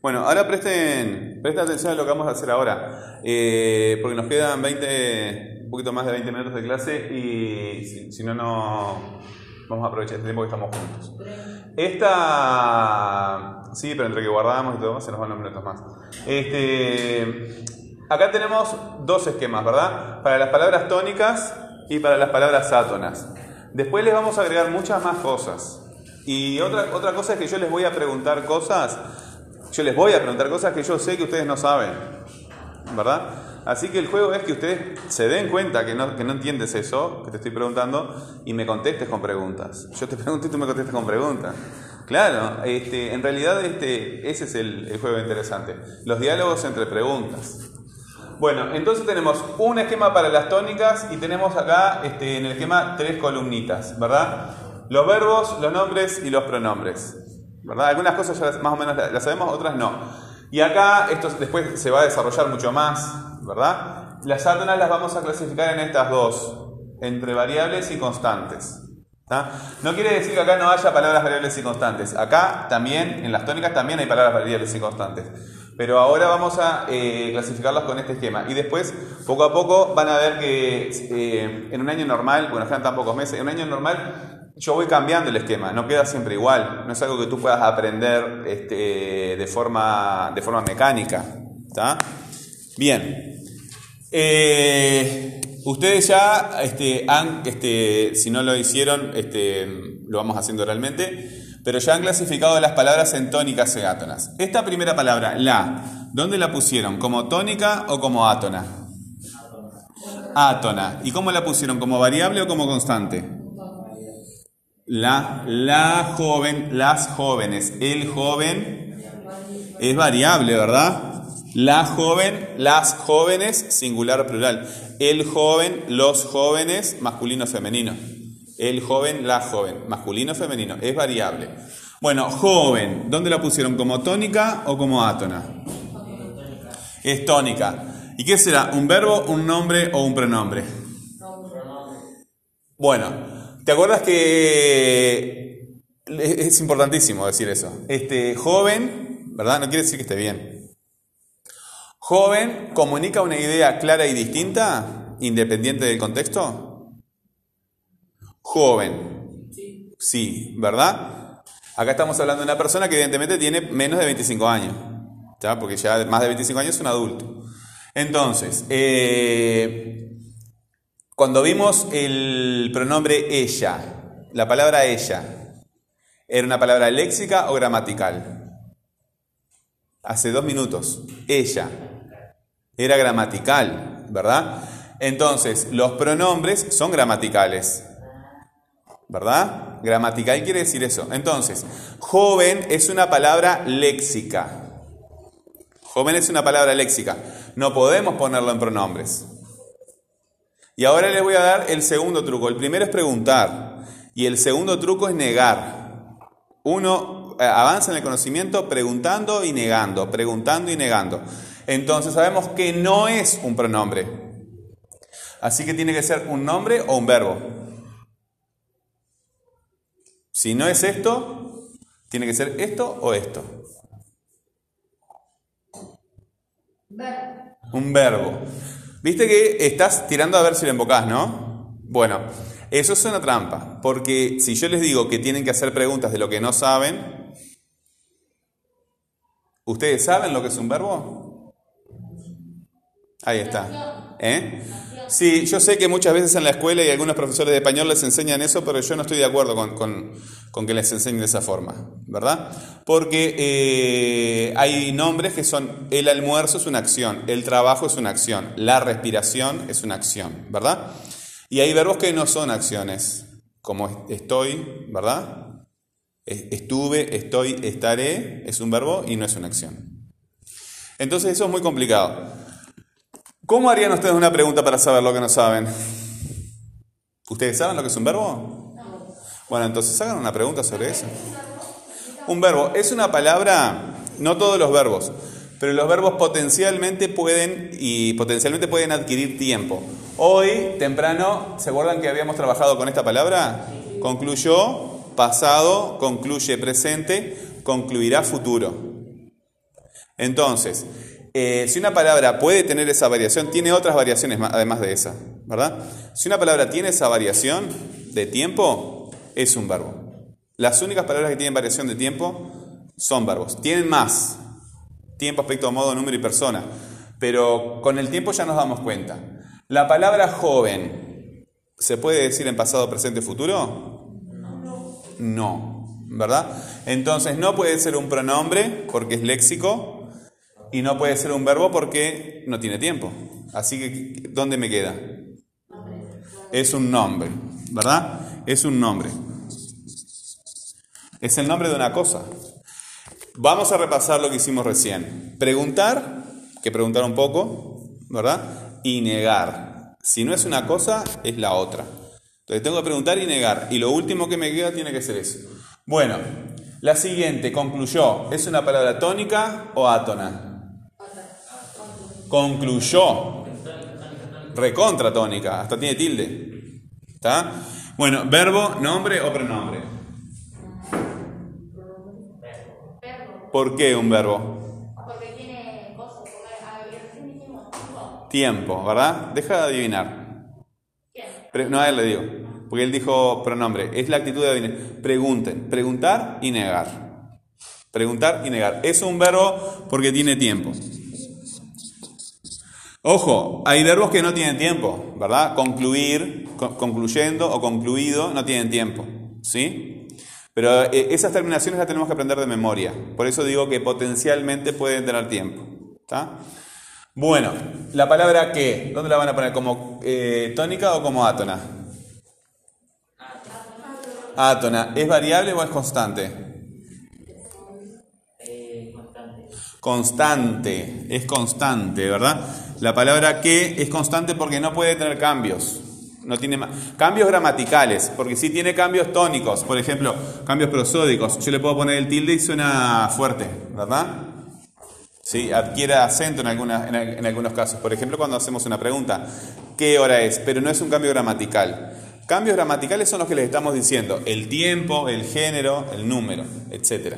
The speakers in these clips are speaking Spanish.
Bueno, ahora presten, presten atención a lo que vamos a hacer ahora, eh, porque nos quedan 20, un poquito más de 20 minutos de clase y si, no, no vamos a aprovechar este tiempo que estamos juntos. Esta, sí, pero entre que guardamos y todo más se nos van unos minutos más. Este, acá tenemos dos esquemas, ¿verdad? Para las palabras tónicas y para las palabras átonas. Después les vamos a agregar muchas más cosas. Y otra, otra cosa es que yo les voy a preguntar cosas yo les voy a preguntar cosas que yo sé que ustedes no saben, ¿verdad? Así que el juego es que ustedes se den cuenta que no, que no entiendes eso que te estoy preguntando y me contestes con preguntas. Yo te pregunto y tú me contestes con preguntas. Claro, este, en realidad este, ese es el, el juego interesante. Los diálogos entre preguntas. Bueno, entonces tenemos un esquema para las tónicas y tenemos acá este, en el esquema tres columnitas, ¿verdad? Los verbos, los nombres y los pronombres. ¿Verdad? Algunas cosas ya más o menos las sabemos, otras no. Y acá esto después se va a desarrollar mucho más, ¿verdad? Las átonas las vamos a clasificar en estas dos, entre variables y constantes. No quiere decir que acá no haya palabras variables y constantes. Acá también, en las tónicas también hay palabras variables y constantes. Pero ahora vamos a eh, clasificarlas con este esquema. Y después, poco a poco, van a ver que eh, en un año normal, bueno, quedan tan pocos meses, en un año normal yo voy cambiando el esquema, no queda siempre igual, no es algo que tú puedas aprender este, de, forma, de forma mecánica. Bien, eh, ustedes ya este, han, este, si no lo hicieron, este, lo vamos haciendo realmente, pero ya han clasificado las palabras en tónicas y átonas. Esta primera palabra, la, ¿dónde la pusieron? ¿Como tónica o como átona? Átona. ¿Y cómo la pusieron? ¿Como variable o como constante? La, la joven, las jóvenes, el joven es variable, ¿verdad? La joven, las jóvenes, singular plural. El joven, los jóvenes, masculino, femenino. El joven, la joven, masculino, femenino, es variable. Bueno, joven, ¿dónde la pusieron? ¿Como tónica o como átona? Es tónica. ¿Y qué será? ¿Un verbo, un nombre o un pronombre? Bueno, ¿Te acuerdas que es importantísimo decir eso? Este joven, ¿verdad? No quiere decir que esté bien. Joven comunica una idea clara y distinta, independiente del contexto. Joven. Sí, ¿verdad? Acá estamos hablando de una persona que evidentemente tiene menos de 25 años, ¿ya? Porque ya más de 25 años es un adulto. Entonces, eh, cuando vimos el pronombre ella, la palabra ella, ¿era una palabra léxica o gramatical? Hace dos minutos, ella, era gramatical, ¿verdad? Entonces, los pronombres son gramaticales, ¿verdad? Gramatical quiere decir eso. Entonces, joven es una palabra léxica. Joven es una palabra léxica. No podemos ponerlo en pronombres. Y ahora les voy a dar el segundo truco. El primero es preguntar y el segundo truco es negar. Uno eh, avanza en el conocimiento preguntando y negando, preguntando y negando. Entonces sabemos que no es un pronombre. Así que tiene que ser un nombre o un verbo. Si no es esto, tiene que ser esto o esto. Un verbo. Viste que estás tirando a ver si lo embocás, ¿no? Bueno, eso es una trampa, porque si yo les digo que tienen que hacer preguntas de lo que no saben, ¿ustedes saben lo que es un verbo? Ahí está. ¿Eh? Sí, yo sé que muchas veces en la escuela y algunos profesores de español les enseñan eso, pero yo no estoy de acuerdo con, que les enseñen de esa forma, ¿verdad? Porque eh, hay nombres que son, el almuerzo es una acción, el trabajo es una acción, la respiración es una acción, ¿verdad? Y hay verbos que no son acciones, como estoy, ¿verdad? Estuve, estoy, estaré, es un verbo y no es una acción. Entonces eso es muy complicado. ¿Cómo harían ustedes una pregunta para saber lo que no saben? ¿Ustedes saben lo que es un verbo? Bueno, entonces hagan una pregunta sobre eso. Un verbo es una palabra, no todos los verbos, pero los verbos potencialmente pueden y potencialmente pueden adquirir tiempo. Hoy, temprano, ¿se acuerdan que habíamos trabajado con esta palabra? Concluyó pasado, concluye presente, concluirá futuro. Entonces, eh, si una palabra puede tener esa variación, tiene otras variaciones además de esa, ¿verdad? Si una palabra tiene esa variación de tiempo, es un verbo. Las únicas palabras que tienen variación de tiempo son verbos. Tienen más. Tiempo, aspecto, modo, número y persona. Pero con el tiempo ya nos damos cuenta. La palabra joven, ¿se puede decir en pasado, presente, futuro? No. ¿Verdad? Entonces no puede ser un pronombre porque es léxico y no puede ser un verbo porque no tiene tiempo. Así que, ¿dónde me queda? Es un nombre, ¿verdad? Es un nombre. Es el nombre de una cosa. Vamos a repasar lo que hicimos recién. Preguntar, que preguntar un poco, ¿verdad? Y negar. Si no es una cosa, es la otra. Entonces tengo que preguntar y negar. Y lo último que me queda tiene que ser eso. Bueno, la siguiente, concluyó. ¿Es una palabra tónica o átona? Concluyó. Recontra tónica, hasta tiene tilde. ¿Está? Bueno, verbo, nombre o pronombre. ¿Por qué un verbo? Porque tiene cosas. Tiempo, ¿verdad? Deja de adivinar. no, a él le digo. Porque él dijo pronombre. Es la actitud de adivinar. Pregunten. Preguntar y negar. Preguntar y negar. Es un verbo porque tiene tiempo. Ojo, hay verbos que no tienen tiempo, ¿verdad? Concluir, concluyendo o concluido no tienen tiempo. ¿Sí? Pero eh, esas terminaciones las tenemos que aprender de memoria. Por eso digo que potencialmente pueden tener tiempo. Bueno, la palabra que, ¿dónde la van a poner? ¿Como eh, tónica o como átona? Átona. ¿Es variable o es constante? Constante, es constante, ¿verdad? La palabra que es constante porque no puede tener cambios. No tiene cambios gramaticales, porque sí tiene cambios tónicos, por ejemplo, cambios prosódicos. Yo le puedo poner el tilde y suena fuerte, ¿verdad? Sí, adquiere acento en, en, algunos casos. Por ejemplo, cuando hacemos una pregunta, ¿qué hora es? Pero no es un cambio gramatical. Cambios gramaticales son los que les estamos diciendo, el tiempo, el género, el número, etc.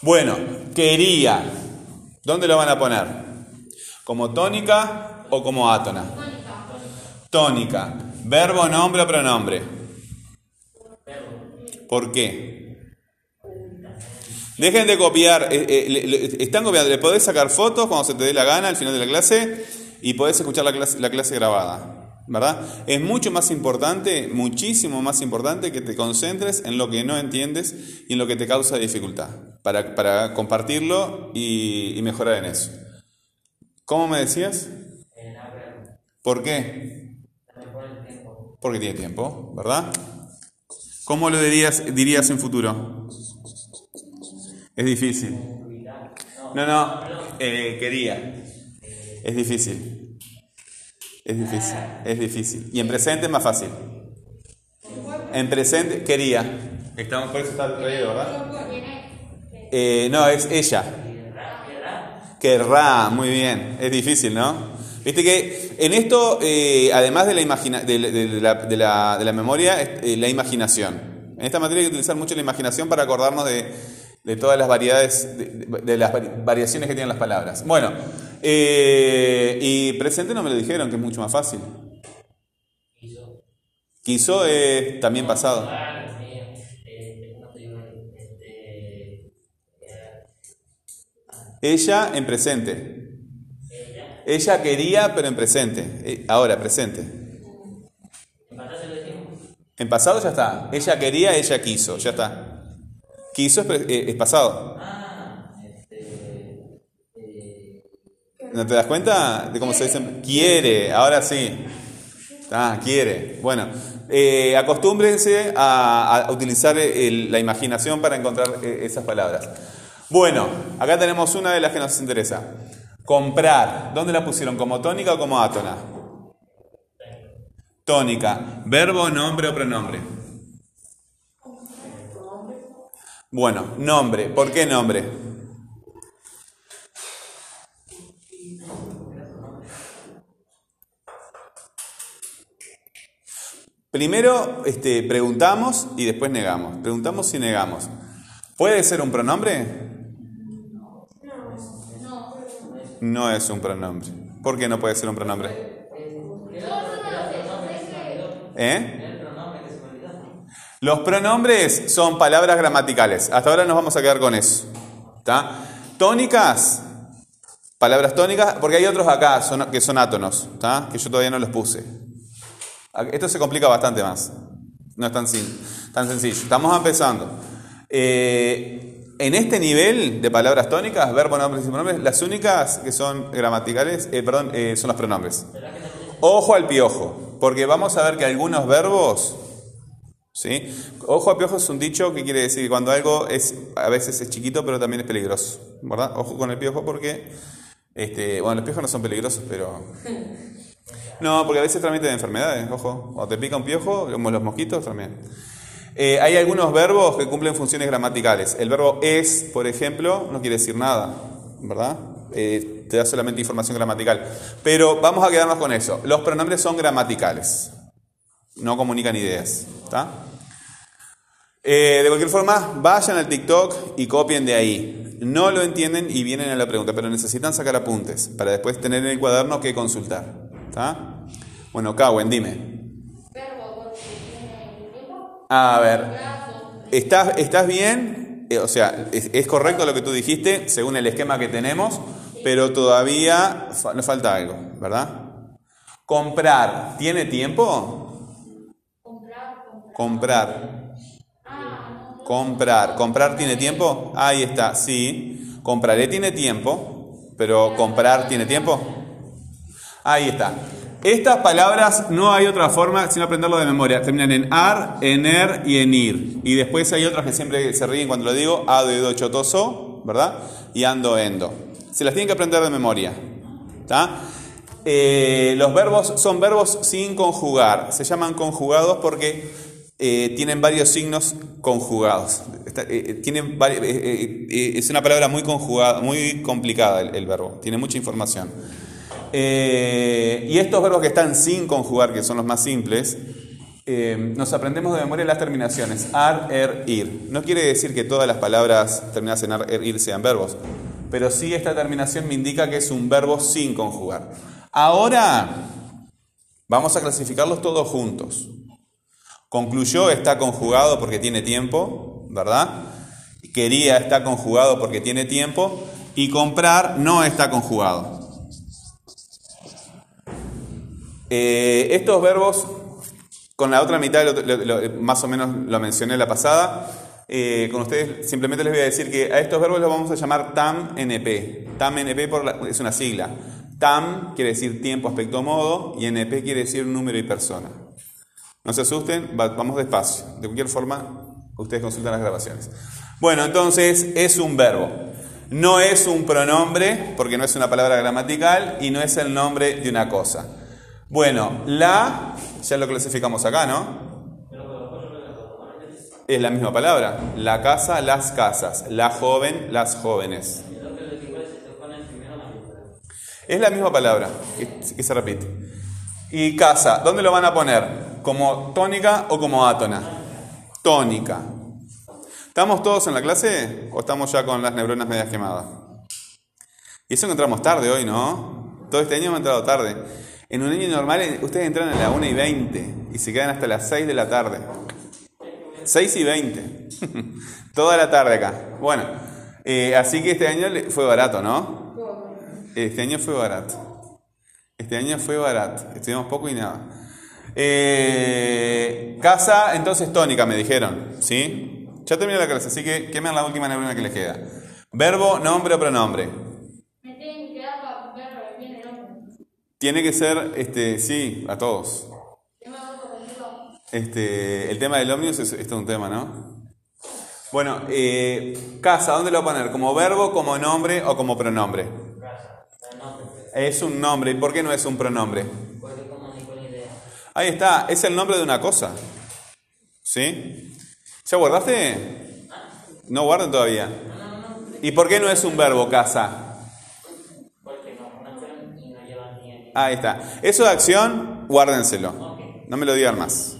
Bueno, quería, ¿dónde lo van a poner? ¿Como tónica o como átona? Tónica. Verbo, nombre o pronombre. ¿Por qué? Dejen de copiar. Eh, eh, están copiando. Le podés sacar fotos cuando se te dé la gana al final de la clase y podés escuchar la clase, la clase grabada. ¿Verdad? Es mucho más importante, muchísimo más importante que te concentres en lo que no entiendes y en lo que te causa dificultad, para, compartirlo y, y mejorar en eso. ¿Cómo me decías? ¿Por qué? Porque tiene tiempo, ¿verdad? ¿Cómo lo dirías, dirías en futuro? Es difícil. No, no, eh, quería. Es difícil. Es difícil, es difícil. Y en presente es más fácil. En presente, quería. Estamos, por eso está traído, ¿verdad? Eh, no, es ella. Querrá, muy bien. Es difícil, ¿no? Viste que en esto, eh, además de la, imagina, de, la, de, la, de, la, memoria, eh, la imaginación. En esta materia hay que utilizar mucho la imaginación para acordarnos de, todas las variedades, de, las variaciones que tienen las palabras. Bueno, eh, y presente no me lo dijeron, que es mucho más fácil. Quiso es también pasado. Ella en presente. Ella quería, pero en presente. Eh, ahora, presente. En pasado ya está. Ella quería, ella quiso. Ya está. Quiso es, eh, pasado. ¿No te das cuenta de cómo se dice? Quiere, ahora sí. Ah, quiere. Bueno, eh, acostúmbrense a, utilizar la imaginación para encontrar esas palabras. Bueno, acá tenemos una de las que nos interesa. Comprar. ¿Dónde la pusieron? ¿Como tónica o como átona? Tónica. Verbo, nombre o pronombre. Bueno, nombre. ¿Por qué nombre? Primero este, preguntamos y después negamos. Preguntamos y negamos. ¿Puede ser un pronombre? No es un pronombre. ¿Por qué no puede ser un pronombre? ¿Eh? Los pronombres son palabras gramaticales. Hasta ahora nos vamos a quedar con eso. ¿Está? Tónicas, palabras tónicas, porque hay otros acá que son átonos, que yo todavía no los puse. Esto se complica bastante más. No es tan, tan sencillo. Estamos empezando. Eh, en este nivel de palabras tónicas, verbo, nombres y pronombres, las únicas que son gramaticales, eh, perdón, eh, son los pronombres. Ojo al piojo, porque vamos a ver que algunos verbos ¿Sí? Ojo a piojo es un dicho que quiere decir que cuando algo es, a veces es chiquito, pero también es peligroso. ¿Verdad? Ojo con el piojo porque, este, bueno, los piojos no son peligrosos, pero... No, porque a veces transmiten enfermedades, ojo. O te pica un piojo, como los mosquitos también. Eh, hay algunos verbos que cumplen funciones gramaticales. El verbo es, por ejemplo, no quiere decir nada, ¿verdad? Eh, te da solamente información gramatical. Pero vamos a quedarnos con eso. Los pronombres son gramaticales no comunican ideas. ¿Está? Eh, de cualquier forma, vayan al TikTok y copien de ahí. No lo entienden y vienen a la pregunta, pero necesitan sacar apuntes para después tener en el cuaderno que consultar. ¿Está? Bueno, Kawen, dime. A ver, ¿estás, estás bien? Eh, o sea, es, correcto lo que tú dijiste según el esquema que tenemos, pero todavía nos falta algo, ¿verdad? Comprar, ¿tiene tiempo? Comprar. Comprar. ¿Comprar tiene tiempo? Ahí está, sí. Compraré tiene tiempo, pero comprar tiene tiempo. Ahí está. Estas palabras no hay otra forma sino aprenderlo de memoria. Terminan en ar, en er y en ir. Y después hay otras que siempre se ríen cuando lo digo. Ado, edo, chotoso, ¿verdad? Y ando, endo. Se las tienen que aprender de memoria. Eh, los verbos son verbos sin conjugar. Se llaman conjugados porque eh, tienen varios signos conjugados. Eh, eh, es una palabra muy conjugada, muy complicada el, verbo, tiene mucha información. Y estos verbos que están sin conjugar, que son los más simples, nos aprendemos de memoria las terminaciones ar, er, ir. No quiere decir que todas las palabras terminadas en ar, er, ir sean verbos, pero sí esta terminación me indica que es un verbo sin conjugar. Ahora vamos a clasificarlos todos juntos. Concluyó está conjugado porque tiene tiempo, ¿verdad? Quería está conjugado porque tiene tiempo. Y comprar no está conjugado. Eh, estos verbos, con la otra mitad, más o menos lo mencioné la pasada, eh, con ustedes simplemente les voy a decir que a estos verbos los vamos a llamar TAM-NP. TAM-NP es una sigla. TAM quiere decir tiempo, aspecto, modo, y NP quiere decir número y persona. No se asusten, vamos despacio. De cualquier forma, ustedes consultan las grabaciones. Bueno, entonces es un verbo. No es un pronombre, porque no es una palabra gramatical, y no es el nombre de una cosa. Bueno, la, ya lo clasificamos acá, ¿no? Es la misma palabra. La casa, las casas. La joven, las jóvenes. Es la misma palabra que se repite. Y casa, ¿dónde lo van a poner? ¿Como tónica o como átona? Tónica. ¿Estamos todos en la clase o estamos ya con las neuronas medias quemadas? Y eso que entramos tarde hoy, ¿no? Todo este año hemos entrado tarde. En un año normal ustedes entran a la 1 y 20 y se quedan hasta las 6 de la tarde. 6 y 20. Toda la tarde acá. Bueno, eh, así que este año fue barato, ¿no? Este año fue barato. Este año fue barato. Estuvimos poco y nada. Eh, casa, entonces tónica, me dijeron. ¿Sí? Ya terminé la clase, así que quemen la última neurona que les queda. Verbo, nombre o pronombre. Tiene que ser, este, sí, a todos. Este, el tema del ómnibus es, es un tema, ¿no? Bueno, eh, casa, ¿dónde lo voy a poner? ¿Como verbo, como nombre o como pronombre? Es un nombre. ¿Y por qué no es un pronombre? Ahí está, es el nombre de una cosa. ¿Sí? ¿Ya guardaste? No guarden todavía. ¿Y por qué no es un verbo casa? Ahí está. Eso de acción, guárdenselo. No me lo digan más.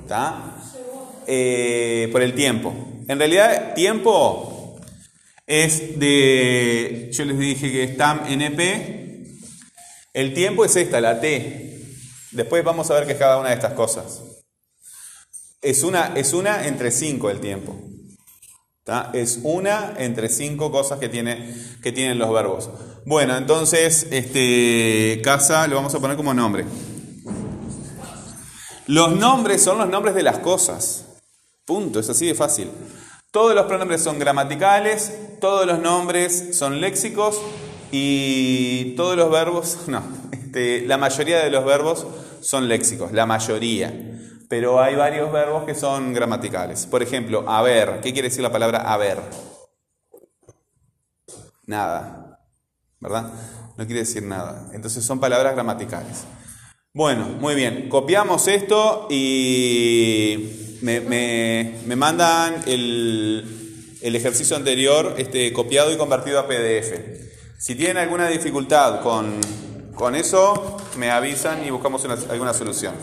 ¿Está? Eh, por el tiempo. En realidad, tiempo es de, yo les dije que es TAM NP. El tiempo es esta, la T. Después vamos a ver qué es cada una de estas cosas. Es una, es una entre cinco el tiempo. Es una entre cinco cosas que, tiene, que tienen los verbos. Bueno, entonces, este, casa lo vamos a poner como nombre. Los nombres son los nombres de las cosas. Punto, es así de fácil. Todos los pronombres son gramaticales, todos los nombres son léxicos y todos los verbos, no, este, la mayoría de los verbos son léxicos, la mayoría. Pero hay varios verbos que son gramaticales. Por ejemplo, haber. ¿Qué quiere decir la palabra haber? Nada. ¿Verdad? No quiere decir nada. Entonces son palabras gramaticales. Bueno, muy bien. Copiamos esto y me, mandan el, el, ejercicio anterior este, copiado y convertido a PDF. Si tienen alguna dificultad con, con eso, me avisan y buscamos alguna solución.